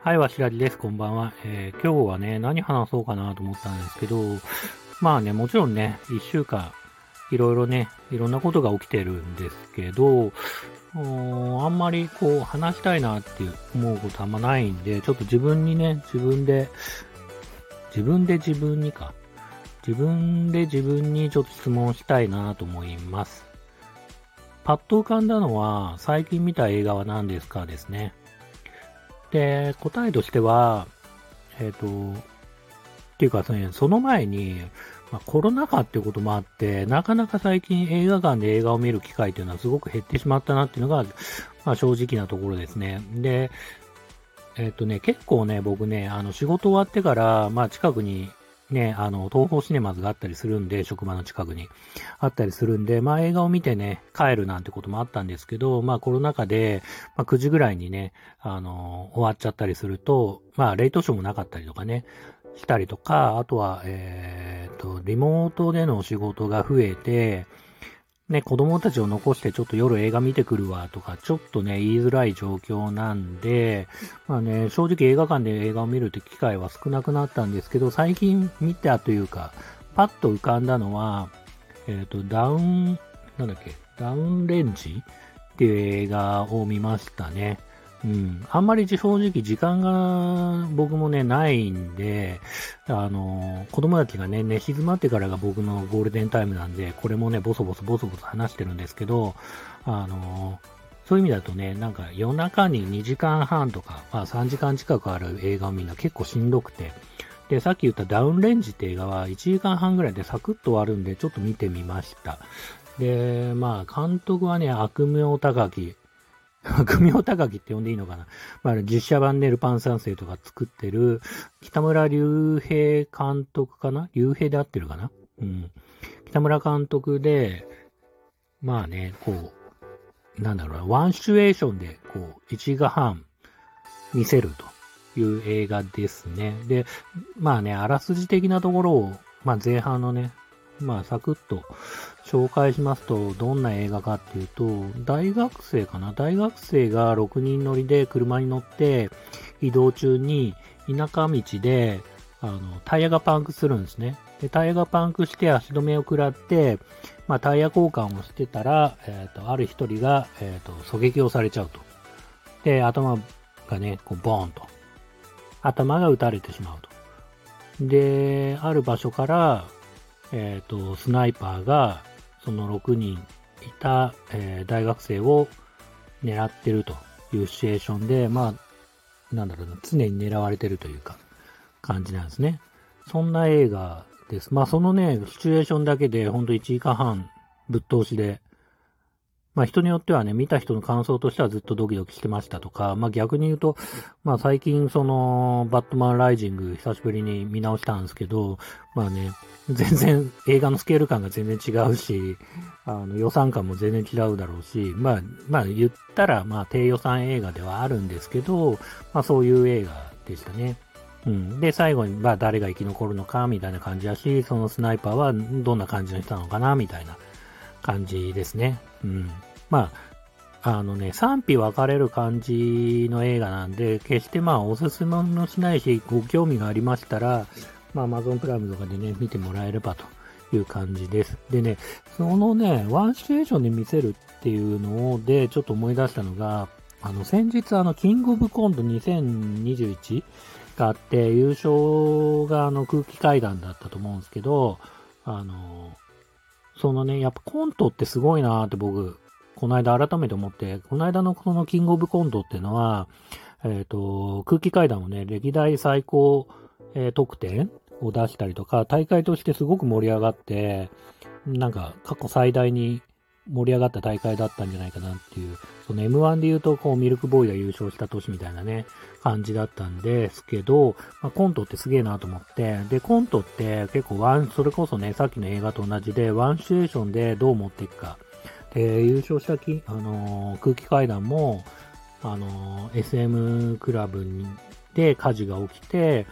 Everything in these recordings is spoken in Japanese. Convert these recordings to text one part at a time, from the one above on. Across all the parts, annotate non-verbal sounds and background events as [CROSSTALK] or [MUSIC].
はい、わしらじです。こんばんは。えー、今日はね、何話そうかなと思ったんですけど、まあね、もちろんね、一週間、いろいろね、いろんなことが起きてるんですけど、あんまりこう話したいなって思うことあんまないんで、ちょっと自分にね、自分で、自分で自分にか。自分で自分にちょっと質問したいなと思います。パッと浮かんだのは、最近見た映画は何ですかですね。で、答えとしては、えっ、ー、と、っていうか、その前に、まあ、コロナ禍っていうこともあって、なかなか最近映画館で映画を見る機会っていうのはすごく減ってしまったなっていうのが、まあ、正直なところですね。で、えっ、ー、とね、結構ね、僕ね、あの、仕事終わってから、まあ、近くにね、あの、東方シネマズがあったりするんで、職場の近くにあったりするんで、まあ映画を見てね、帰るなんてこともあったんですけど、まあコロナ禍で、まあ9時ぐらいにね、あの、終わっちゃったりすると、まあレイトショーもなかったりとかね、したりとか、あとは、えっ、と、リモートでの仕事が増えて、ね、子供たちを残してちょっと夜映画見てくるわとか、ちょっとね、言いづらい状況なんで、まあね、正直映画館で映画を見るって機会は少なくなったんですけど、最近見たというか、パッと浮かんだのは、えっ、ー、と、ダウン、なんだっけ、ダウンレンジっていう映画を見ましたね。うん。あんまり正直時間が僕もね、ないんで、あの、子供たちがね、寝静まってからが僕のゴールデンタイムなんで、これもね、ボソボソボソボソ話してるんですけど、あの、そういう意味だとね、なんか夜中に2時間半とか、まあ3時間近くある映画を見るの結構しんどくて、で、さっき言ったダウンレンジって映画は1時間半ぐらいでサクッと終わるんで、ちょっと見てみました。で、まあ、監督はね、悪名高き、[LAUGHS] 組名高木って呼んでいいのかな？まあ、実写版ネルパン三世とか作ってる、北村隆平監督かな？隆平で合ってるかな？うん。北村監督で、まあね、こう、なんだろうな、ワンシチュエーションで、こう、一画半見せるという映画ですね。で、まあね、あらすじ的なところを、まあ前半のね、まあサクッと紹介しますと、どんな映画かっていうと、大学生かな？大学生が6人乗りで車に乗って移動中に田舎道で、あの、タイヤがパンクするんですね。で、タイヤがパンクして足止めを食らって、まあ、タイヤ交換をしてたら、えっ、ー、と、ある一人が、えっ、ー、と、狙撃をされちゃうと。で、頭がね、こう、ボーンと。頭が撃たれてしまうと。で、ある場所から、えっ、ー、と、スナイパーが、その6人いた、えー、大学生を狙ってるというシチュエーションで、まあ、なんだろうな、常に狙われてるというか、感じなんですね。そんな映画です。まあ、そのね、シチュエーションだけで、ほんと1時間半ぶっ通しでまあ人によってはね、見た人の感想としてはずっとドキドキしてましたとか、まあ逆に言うと、まあ最近その、バットマンライジング久しぶりに見直したんですけど、まあね、全然映画のスケール感が全然違うし、あの予算感も全然違うだろうし、まあ、まあ言ったらまあ低予算映画ではあるんですけど、まあそういう映画でしたね。うん。で、最後に、まあ誰が生き残るのか、みたいな感じだし、そのスナイパーはどんな感じの人なのかな、みたいな感じですね。うん。まあ、あのね、賛否分かれる感じの映画なんで、決してまあおすすめもしないし、ご興味がありましたら、まあ Amazon プライムとかでね、見てもらえればという感じです。でね、そのね、ワンシチュエーションで見せるっていうので、ちょっと思い出したのが、あの、先日あの、キングオブコント2021があって、優勝があの空気階段だったと思うんですけど、あの、そのね、やっぱコントってすごいなーって僕、この間改めて思って、この間のこのキングオブコントっていうのは、えっ、ー、と、空気階段をね、歴代最高、えー、得点を出したりとか、大会としてすごく盛り上がって、なんか過去最大に盛り上がった大会だったんじゃないかなっていう、その M1 で言うと、こう、ミルクボーイが優勝した年みたいなね、感じだったんですけど、まあ、コントってすげえなと思って、で、コントって結構ワン、それこそね、さっきの映画と同じで、ワンシチュエーションでどう持っていくか。で、優勝したき、あのー、空気階段も、あのー、SM クラブにで火事が起きて、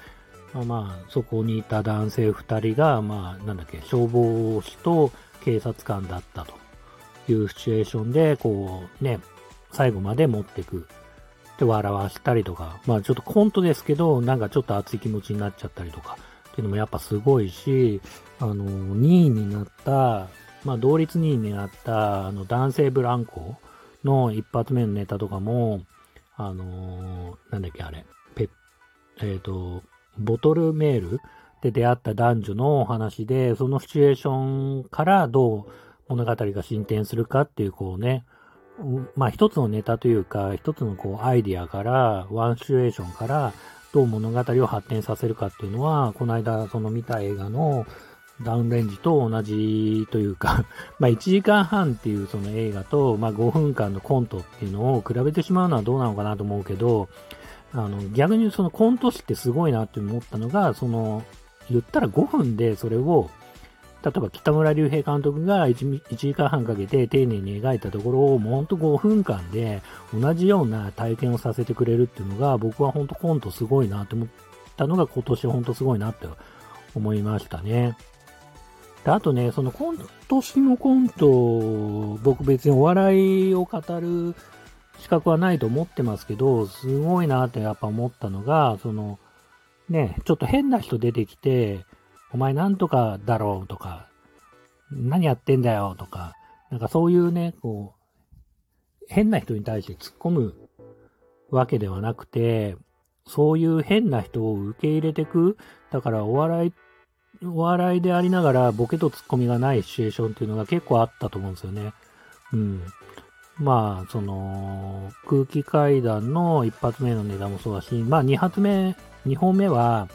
まあ、まあ、そこにいた男性二人が、まあ、なんだっけ、消防士と警察官だったと。いうシチュエーションで、こう、ね、最後まで持っていく。で、笑わしたりとか、まあちょっとコントですけど、なんかちょっと熱い気持ちになっちゃったりとか、っていうのもやっぱすごいし、あの、2位になった、まあ同率2位になった、あの、男性ブランコの一発目のネタとかも、あのー、なんだっけあれ、ペえっ、ー、と、ボトルメールで出会った男女のお話で、そのシチュエーションからどう物語が進展するかっていう、こうね、まあ一つのネタというか、一つのこうアイディアから、ワンシチュエーションから、どう物語を発展させるかっていうのは、この間その見た映画のダウンレンジと同じというか [LAUGHS] まあ1時間半っていうその映画と、まあ5分間のコントっていうのを比べてしまうのはどうなのかなと思うけど、あの、逆にそのコント師ってすごいなって思ったのが、その、言ったら5分でそれを例えば北村隆平監督が 1, 1時間半かけて丁寧に描いたところをもうほんと5分間で同じような体験をさせてくれるっていうのが僕はほんとコントすごいなって思ったのが今年ほんとすごいなって思いましたね。であとね、その今年のコント、僕別にお笑いを語る資格はないと思ってますけど、すごいなってやっぱ思ったのが、その、ね、ちょっと変な人出てきて、お前なんとかだろうとか、何やってんだよとか、なんかそういうね、こう、変な人に対して突っ込むわけではなくて、そういう変な人を受け入れてく。だからお笑い、お笑いでありながらボケとツッコミがないシチュエーションっていうのが結構あったと思うんですよね。うん。まあ、その、空気階段の一発目のネタもそうだし、まあ二発目、二本目は、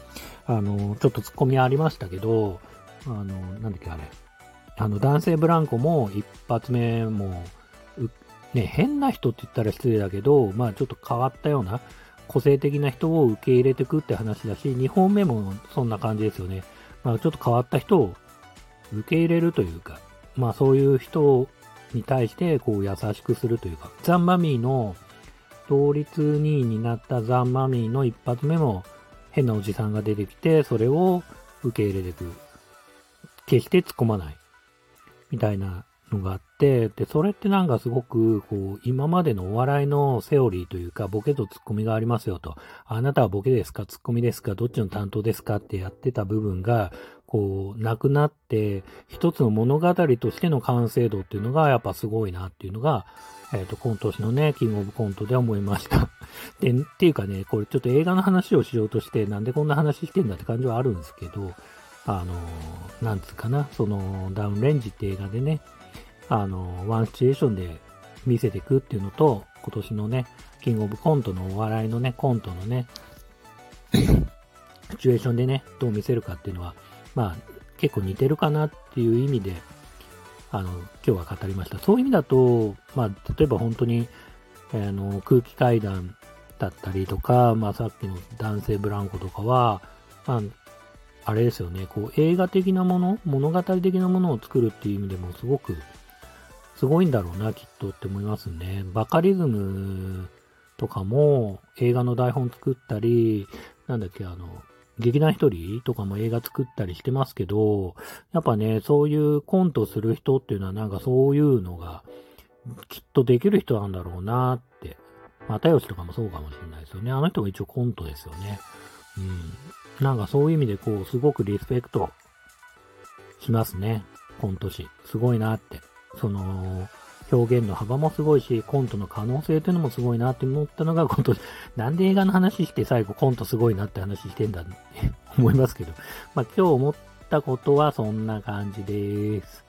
あの、ちょっと突っ込みありましたけど、あの、なんだっけあれ。あの、男性ブランコも一発目も、ね、変な人って言ったら失礼だけど、まあちょっと変わったような、個性的な人を受け入れてくって話だし、2本目もそんな感じですよね。まあちょっと変わった人を受け入れるというか、まあそういう人に対してこう優しくするというか、ザンマミーの同率2位になったザンマミーの一発目も変なおじさんが出てきて、それを受け入れていく。決して突っ込まない。みたいなのがあって、で、それってなんかすごく、こう、今までのお笑いのセオリーというか、ボケとツッコミがありますよと。あなたはボケですかツッコミですかどっちの担当ですかってやってた部分が、こう、なくなって、一つの物語としての完成度っていうのが、やっぱすごいなっていうのが、えっ、ー、と、今年のね、キングオブコントで思いました。で、っていうかね、これちょっと映画の話をしようとして、なんでこんな話してんだって感じはあるんですけど、あの、なんつうかな、その、ダウンレンジって映画でね、あの、ワンシチュエーションで見せていくっていうのと、今年のね、キングオブコントのお笑いのね、コントのね、[LAUGHS] シチュエーションでね、どう見せるかっていうのは、まあ、結構似てるかなっていう意味で、あの、今日は語りました。そういう意味だと、まあ、例えば本当に、あの、空気階段だったりとか、まあ、さっきの男性ブランコとかは、まあ、あれですよね、こう、映画的なもの、物語的なものを作るっていう意味でもすごく、すごいんだろうな、きっとって思いますね。バカリズムとかも映画の台本作ったり、なんだっけ、あの、劇団一人とかも映画作ったりしてますけど、やっぱね、そういうコントする人っていうのはなんかそういうのがきっとできる人なんだろうな。又吉とかもそうかもしれないですよね。あの人も一応コントですよね。うん。なんかそういう意味でこう、すごくリスペクトしますね。コント師。すごいなって。その、表現の幅もすごいし、コントの可能性っていうのもすごいなって思ったのが今年、なんで映画の話して最後コントすごいなって話してんだって思いますけど。まあ今日思ったことはそんな感じです。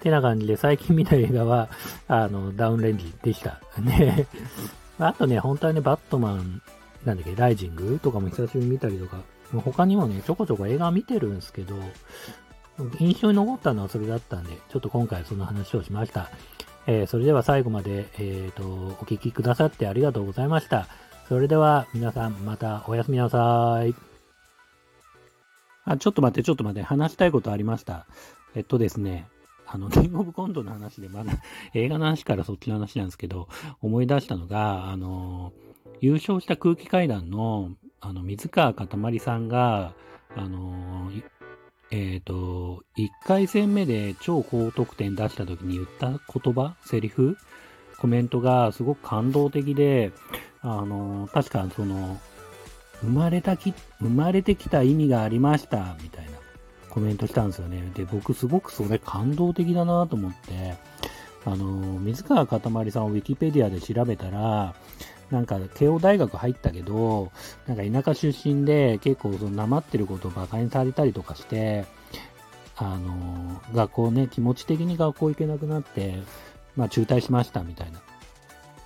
ってな感じで最近見た映画は、あの、ダウンレンジでした。ね。あとね、本当はね、バットマン、なんだっけ、ライジングとかも久しぶりに見たりとか、他にもね、ちょこちょこ映画見てるんですけど、印象に残ったのはそれだったんで、ちょっと今回その話をしました。えー、それでは最後まで、えっ、ー、と、お聞きくださってありがとうございました。それでは皆さんまたおやすみなさい。あ、ちょっと待って、ちょっと待って、話したいことありました。えっとですね、あの、キングオブコントの話で、まだ映画の話からそっちの話なんですけど、思い出したのが、あの、優勝した空気階段の、あの、水川かたまりさんが、あの、えっ、と、1回戦目で超高得点出した時に言った言葉、セリフ、コメントがすごく感動的で、あの、確かその、生まれたき、生まれてきた意味がありました、みたいな。コメントしたんですよね。で、僕すごくそれ感動的だなと思って、あの、水川かたまりさんをウィキペディアで調べたら、なんか、慶応大学入ったけど、なんか田舎出身で結構そのなまってることを馬鹿にされたりとかして、あの、学校ね、気持ち的に学校行けなくなって、まあ中退しましたみたいな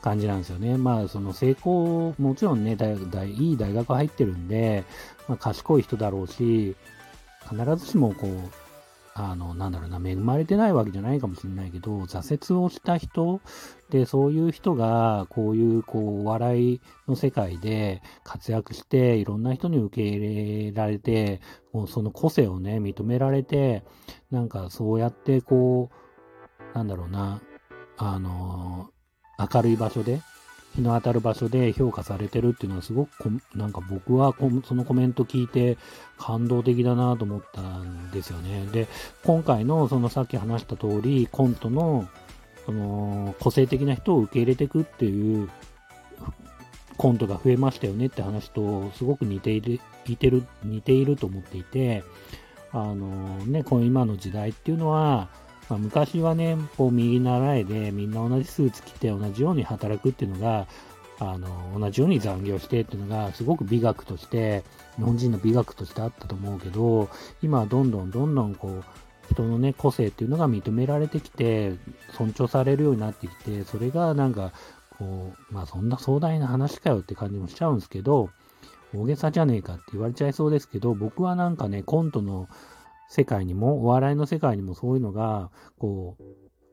感じなんですよね。まあその成功、もちろんね、大大いい大学入ってるんで、まあ賢い人だろうし、必ずしもこう、あの、なんだろうな、恵まれてないわけじゃないかもしれないけど、挫折をした人で、そういう人が、こういう、こう、笑いの世界で活躍して、いろんな人に受け入れられて、もうその個性をね、認められて、なんかそうやって、こう、なんだろうな、あの、明るい場所で、日の当たる場所で評価されてるっていうのはすごくなんか僕はそのコメント聞いて感動的だなと思ったんですよね。で、今回のそのさっき話した通りコントのその個性的な人を受け入れていくっていうコントが増えましたよねって話とすごく似ている、似てる、似ていると思っていて、あのね、この今の時代っていうのは、まあ、昔はね、こう右習えでみんな同じスーツ着て同じように働くっていうのが、あの、同じように残業してっていうのがすごく美学として、日本人の美学としてあったと思うけど、今はどんどんどんどんこう、人のね、個性っていうのが認められてきて、尊重されるようになってきて、それがなんか、こう、まあそんな壮大な話かよって感じもしちゃうんですけど、大げさじゃねえかって言われちゃいそうですけど、僕はなんかね、コントの世界にも、お笑いの世界にもそういうのが、こう、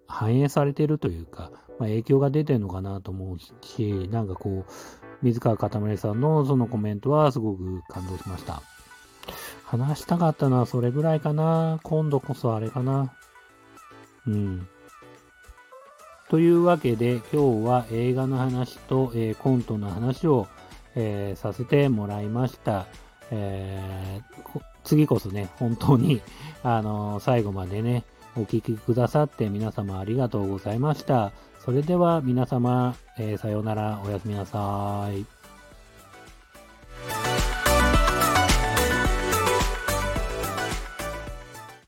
反映されてるというか、まあ、影響が出てるのかなと思うし、なんかこう、水川かたまりさんのそのコメントはすごく感動しました。話したかったのはそれぐらいかな。今度こそあれかな。うん。というわけで、今日は映画の話と、えー、コントの話を、えー、させてもらいました。えー、次こそね、本当に、[LAUGHS] あのー、最後までね、お聴きくださって皆様ありがとうございました。それでは皆様、えー、さようなら、おやすみなさい。